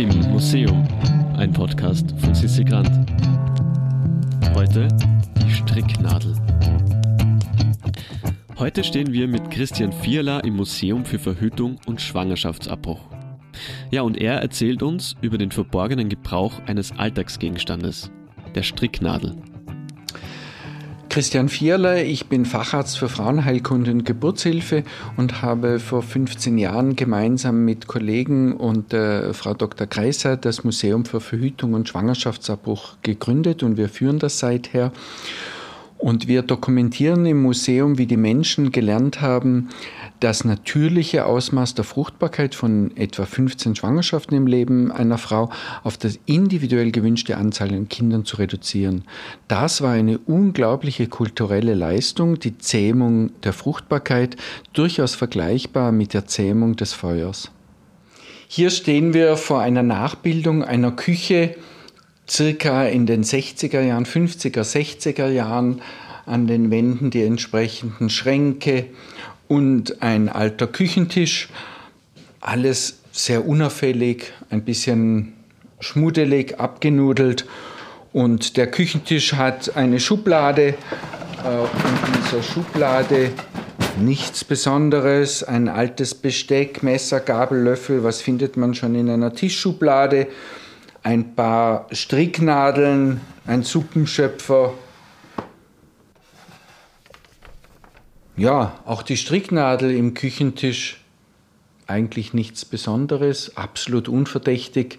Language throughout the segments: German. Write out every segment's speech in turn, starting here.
Im Museum, ein Podcast von Sissi Grant. Heute die Stricknadel. Heute stehen wir mit Christian Vierler im Museum für Verhütung und Schwangerschaftsabbruch. Ja, und er erzählt uns über den verborgenen Gebrauch eines Alltagsgegenstandes, der Stricknadel. Christian Vierler, ich bin Facharzt für Frauenheilkunde und Geburtshilfe und habe vor 15 Jahren gemeinsam mit Kollegen und äh, Frau Dr. Kreiser das Museum für Verhütung und Schwangerschaftsabbruch gegründet und wir führen das seither. Und wir dokumentieren im Museum, wie die Menschen gelernt haben, das natürliche Ausmaß der Fruchtbarkeit von etwa 15 Schwangerschaften im Leben einer Frau auf das individuell gewünschte Anzahl an Kindern zu reduzieren. Das war eine unglaubliche kulturelle Leistung, die Zähmung der Fruchtbarkeit, durchaus vergleichbar mit der Zähmung des Feuers. Hier stehen wir vor einer Nachbildung einer Küche, circa in den 60er Jahren, 50er, 60er Jahren an den Wänden die entsprechenden Schränke und ein alter Küchentisch. Alles sehr unauffällig, ein bisschen schmuddelig, abgenudelt. Und der Küchentisch hat eine Schublade. Äh, und in dieser Schublade nichts Besonderes, ein altes Besteck, Messer, Gabel, Löffel, was findet man schon in einer Tischschublade? ein paar Stricknadeln, ein Suppenschöpfer. Ja, auch die Stricknadel im Küchentisch, eigentlich nichts Besonderes, absolut unverdächtig.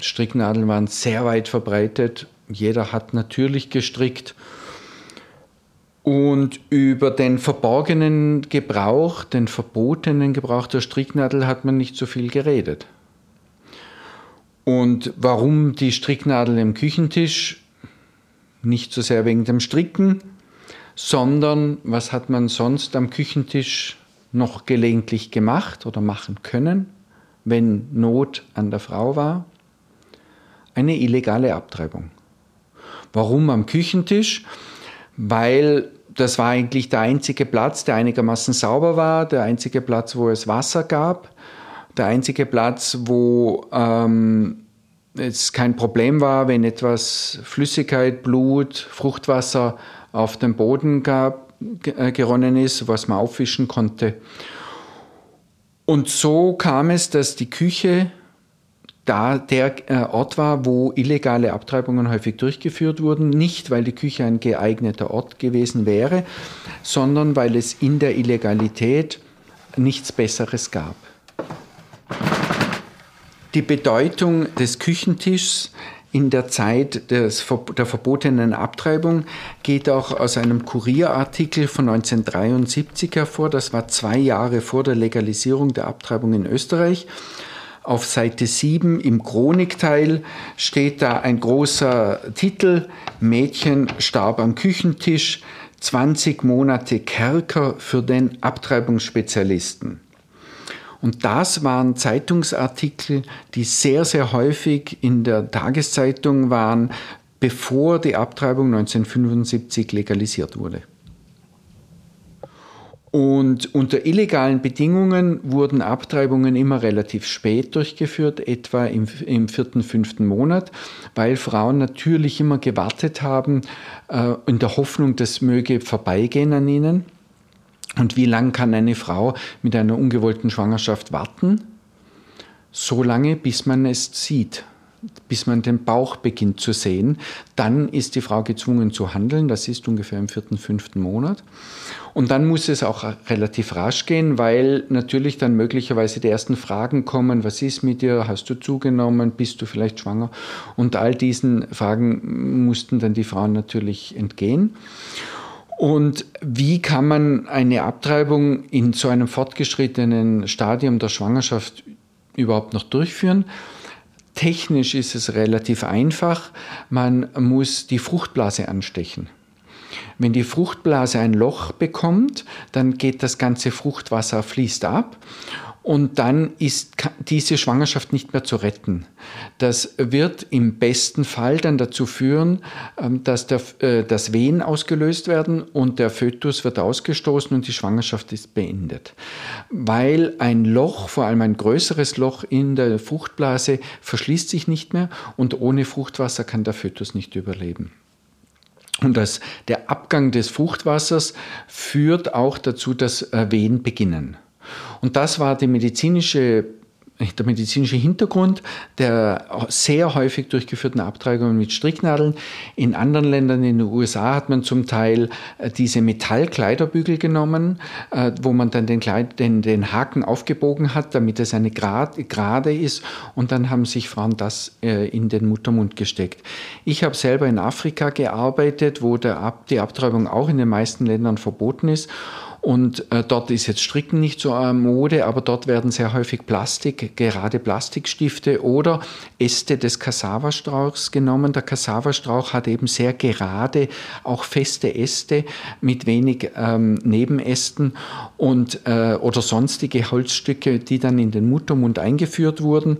Stricknadeln waren sehr weit verbreitet, jeder hat natürlich gestrickt. Und über den verborgenen Gebrauch, den verbotenen Gebrauch der Stricknadel hat man nicht so viel geredet. Und warum die Stricknadel im Küchentisch? Nicht so sehr wegen dem Stricken, sondern was hat man sonst am Küchentisch noch gelegentlich gemacht oder machen können, wenn Not an der Frau war? Eine illegale Abtreibung. Warum am Küchentisch? Weil das war eigentlich der einzige Platz, der einigermaßen sauber war, der einzige Platz, wo es Wasser gab der einzige Platz, wo ähm, es kein Problem war, wenn etwas Flüssigkeit, Blut, Fruchtwasser auf dem Boden gab, äh, geronnen ist, was man auffischen konnte. Und so kam es, dass die Küche da der äh, Ort war, wo illegale Abtreibungen häufig durchgeführt wurden. Nicht, weil die Küche ein geeigneter Ort gewesen wäre, sondern weil es in der Illegalität nichts Besseres gab. Die Bedeutung des Küchentischs in der Zeit des, der verbotenen Abtreibung geht auch aus einem Kurierartikel von 1973 hervor. Das war zwei Jahre vor der Legalisierung der Abtreibung in Österreich. Auf Seite 7 im Chronikteil steht da ein großer Titel, Mädchen starb am Küchentisch, 20 Monate Kerker für den Abtreibungsspezialisten. Und das waren Zeitungsartikel, die sehr, sehr häufig in der Tageszeitung waren, bevor die Abtreibung 1975 legalisiert wurde. Und unter illegalen Bedingungen wurden Abtreibungen immer relativ spät durchgeführt, etwa im, im vierten, fünften Monat, weil Frauen natürlich immer gewartet haben, äh, in der Hoffnung, das möge vorbeigehen an ihnen. Und wie lange kann eine Frau mit einer ungewollten Schwangerschaft warten? So lange, bis man es sieht, bis man den Bauch beginnt zu sehen. Dann ist die Frau gezwungen zu handeln. Das ist ungefähr im vierten, fünften Monat. Und dann muss es auch relativ rasch gehen, weil natürlich dann möglicherweise die ersten Fragen kommen. Was ist mit dir? Hast du zugenommen? Bist du vielleicht schwanger? Und all diesen Fragen mussten dann die Frauen natürlich entgehen. Und wie kann man eine Abtreibung in so einem fortgeschrittenen Stadium der Schwangerschaft überhaupt noch durchführen? Technisch ist es relativ einfach. Man muss die Fruchtblase anstechen. Wenn die Fruchtblase ein Loch bekommt, dann geht das ganze Fruchtwasser fließt ab und dann ist diese Schwangerschaft nicht mehr zu retten. Das wird im besten Fall dann dazu führen, ähm, dass der, äh, das Wehen ausgelöst werden und der Fötus wird ausgestoßen und die Schwangerschaft ist beendet. Weil ein Loch, vor allem ein größeres Loch in der Fruchtblase, verschließt sich nicht mehr und ohne Fruchtwasser kann der Fötus nicht überleben. Und das, der Abgang des Fruchtwassers führt auch dazu, dass äh, Wehen beginnen. Und das war die medizinische der medizinische Hintergrund der sehr häufig durchgeführten Abtreibungen mit Stricknadeln. In anderen Ländern, in den USA, hat man zum Teil äh, diese Metallkleiderbügel genommen, äh, wo man dann den, Kleid, den, den Haken aufgebogen hat, damit es eine Grad, gerade ist. Und dann haben sich Frauen das äh, in den Muttermund gesteckt. Ich habe selber in Afrika gearbeitet, wo der, die Abtreibung auch in den meisten Ländern verboten ist. Und äh, dort ist jetzt Stricken nicht so äh, Mode, aber dort werden sehr häufig Plastik, gerade Plastikstifte oder Äste des Cassava-Strauchs genommen. Der Cassava-Strauch hat eben sehr gerade, auch feste Äste mit wenig ähm, Nebenästen und, äh, oder sonstige Holzstücke, die dann in den Muttermund eingeführt wurden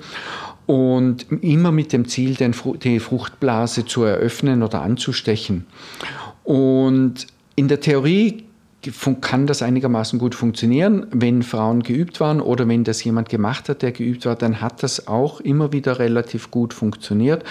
und immer mit dem Ziel, die Fruchtblase zu eröffnen oder anzustechen. Und in der Theorie kann das einigermaßen gut funktionieren. Wenn Frauen geübt waren oder wenn das jemand gemacht hat, der geübt war, dann hat das auch immer wieder relativ gut funktioniert.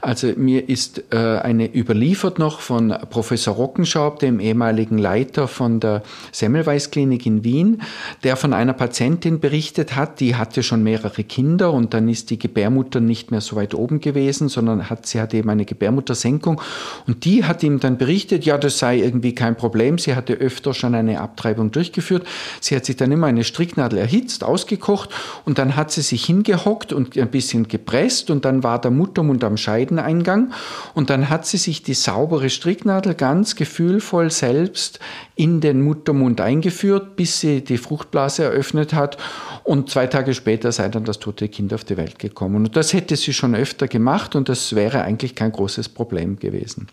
Also mir ist äh, eine überliefert noch von Professor Rockenschaub, dem ehemaligen Leiter von der Semmelweis Klinik in Wien, der von einer Patientin berichtet hat, die hatte schon mehrere Kinder und dann ist die Gebärmutter nicht mehr so weit oben gewesen, sondern hat, sie hatte eben eine Gebärmuttersenkung und die hat ihm dann berichtet, ja, das sei irgendwie kein Problem, sie hatte öfter Doktor schon eine Abtreibung durchgeführt. Sie hat sich dann immer eine Stricknadel erhitzt, ausgekocht und dann hat sie sich hingehockt und ein bisschen gepresst und dann war der Muttermund am Scheideneingang und dann hat sie sich die saubere Stricknadel ganz gefühlvoll selbst in den Muttermund eingeführt, bis sie die Fruchtblase eröffnet hat und zwei Tage später sei dann das tote Kind auf die Welt gekommen. Und das hätte sie schon öfter gemacht und das wäre eigentlich kein großes Problem gewesen.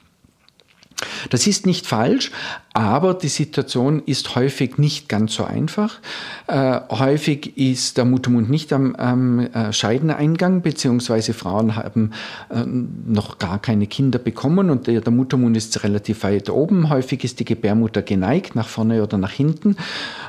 Das ist nicht falsch, aber die Situation ist häufig nicht ganz so einfach. Äh, häufig ist der Muttermund nicht am, am äh, Scheideneingang, beziehungsweise Frauen haben äh, noch gar keine Kinder bekommen und der, der, Muttermund ist relativ weit oben. Häufig ist die Gebärmutter geneigt, nach vorne oder nach hinten.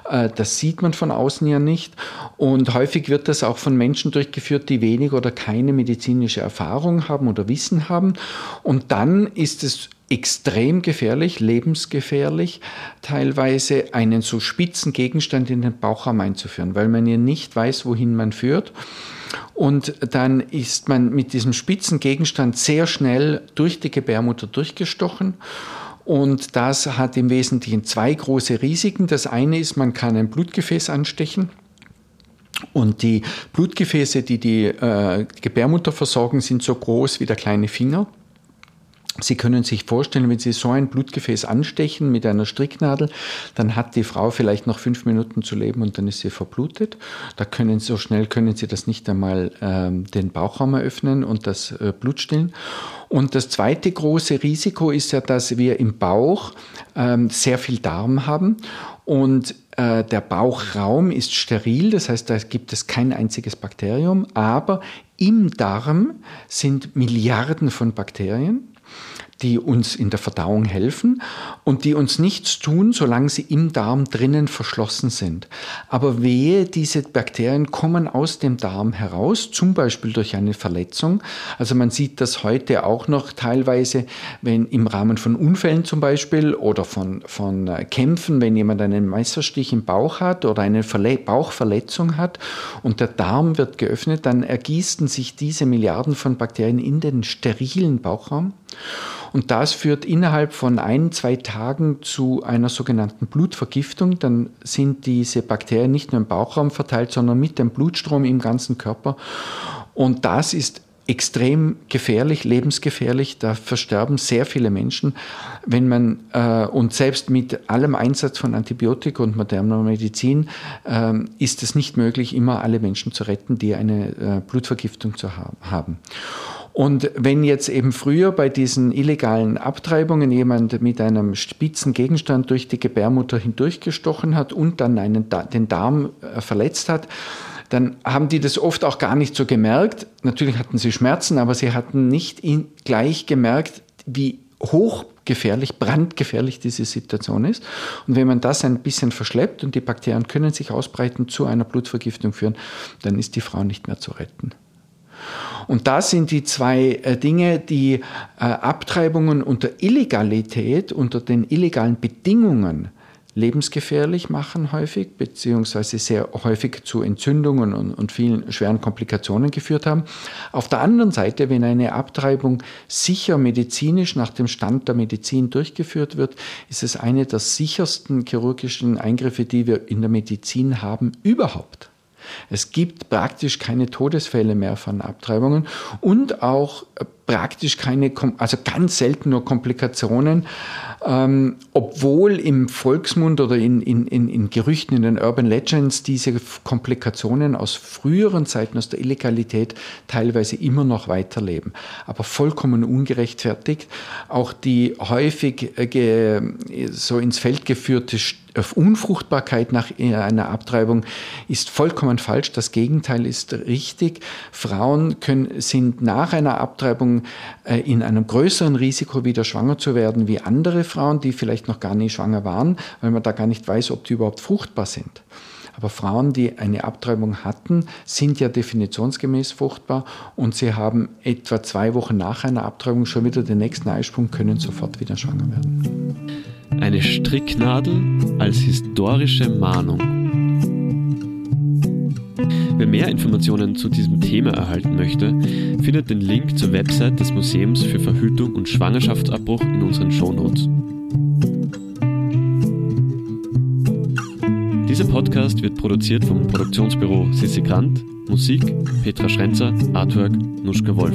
Äh, das sieht man von außen ja nicht. Und häufig wird das auch von Menschen durchgeführt, die wenig oder keine medizinische Erfahrung haben oder Wissen haben. Und dann ist es extrem gefährlich, lebensgefährlich, teilweise einen so spitzen Gegenstand in den Bauchraum einzuführen, weil man ja nicht weiß, wohin man führt. Und dann ist man mit diesem spitzen Gegenstand sehr schnell durch die Gebärmutter durchgestochen. Und das hat im Wesentlichen zwei große Risiken. Das eine ist, man kann ein Blutgefäß anstechen. Und die Blutgefäße, die die äh, Gebärmutter versorgen, sind so groß wie der kleine Finger. Sie können sich vorstellen, wenn Sie so ein Blutgefäß anstechen mit einer Stricknadel, dann hat die Frau vielleicht noch fünf Minuten zu leben und dann ist sie verblutet. Da können so schnell können Sie das nicht einmal ähm, den Bauchraum eröffnen und das äh, Blut stillen. Und das zweite große Risiko ist ja, dass wir im Bauch ähm, sehr viel Darm haben und äh, der Bauchraum ist steril, das heißt, da gibt es kein einziges Bakterium, aber im Darm sind Milliarden von Bakterien die uns in der Verdauung helfen und die uns nichts tun, solange sie im Darm drinnen verschlossen sind. Aber wehe, diese Bakterien kommen aus dem Darm heraus, zum Beispiel durch eine Verletzung. Also man sieht das heute auch noch teilweise, wenn im Rahmen von Unfällen zum Beispiel oder von, von äh, Kämpfen, wenn jemand einen Messerstich im Bauch hat oder eine Verle Bauchverletzung hat und der Darm wird geöffnet, dann ergießen sich diese Milliarden von Bakterien in den sterilen Bauchraum. Und das führt innerhalb von ein, zwei Tagen zu einer sogenannten Blutvergiftung. Dann sind diese Bakterien nicht nur im Bauchraum verteilt, sondern mit dem Blutstrom im ganzen Körper. Und das ist extrem gefährlich, lebensgefährlich. Da versterben sehr viele Menschen. Wenn man äh, und selbst mit allem Einsatz von Antibiotika und moderner Medizin äh, ist es nicht möglich, immer alle Menschen zu retten, die eine äh, Blutvergiftung zu haben. Und wenn jetzt eben früher bei diesen illegalen Abtreibungen jemand mit einem spitzen Gegenstand durch die Gebärmutter hindurchgestochen hat und dann einen, den Darm äh, verletzt hat, dann haben die das oft auch gar nicht so gemerkt. Natürlich hatten sie Schmerzen, aber sie hatten nicht gleich gemerkt, wie hochgefährlich, brandgefährlich diese Situation ist. Und wenn man das ein bisschen verschleppt und die Bakterien können sich ausbreiten, zu einer Blutvergiftung führen, dann ist die Frau nicht mehr zu retten. Und das sind die zwei äh, Dinge, die äh, Abtreibungen unter Illegalität, unter den illegalen Bedingungen lebensgefährlich machen häufig, beziehungsweise sehr häufig zu Entzündungen und, und, vielen schweren Komplikationen geführt haben. Auf der anderen Seite, wenn eine Abtreibung sicher medizinisch nach dem Stand der Medizin durchgeführt wird, ist es eine der sichersten chirurgischen Eingriffe, die wir in der Medizin haben überhaupt. Es gibt praktisch keine Todesfälle mehr von Abtreibungen und auch praktisch keine, also ganz selten nur Komplikationen, ähm, obwohl im Volksmund oder in, in, in, in Gerüchten, in den Urban Legends diese Komplikationen aus früheren Zeiten, aus der Illegalität teilweise immer noch weiterleben. Aber vollkommen ungerechtfertigt. Auch die häufig äh, so ins Feld geführte auf Unfruchtbarkeit nach einer Abtreibung ist vollkommen falsch. Das Gegenteil ist richtig. Frauen können, sind nach einer Abtreibung äh, in einem größeren Risiko wieder schwanger zu werden wie andere Frauen, die vielleicht noch gar nicht schwanger waren, weil man da gar nicht weiß, ob die überhaupt fruchtbar sind. Aber Frauen, die eine Abtreibung hatten, sind ja definitionsgemäß fruchtbar und sie haben etwa zwei Wochen nach einer Abtreibung schon wieder den nächsten Eisprung, können sofort wieder schwanger werden. Eine Stricknadel als historische Mahnung. Mehr Informationen zu diesem Thema erhalten möchte, findet den Link zur Website des Museums für Verhütung und Schwangerschaftsabbruch in unseren Shownotes. Dieser Podcast wird produziert vom Produktionsbüro Sissi Grant, Musik Petra Schrenzer, Artwork Nuschka Wolf.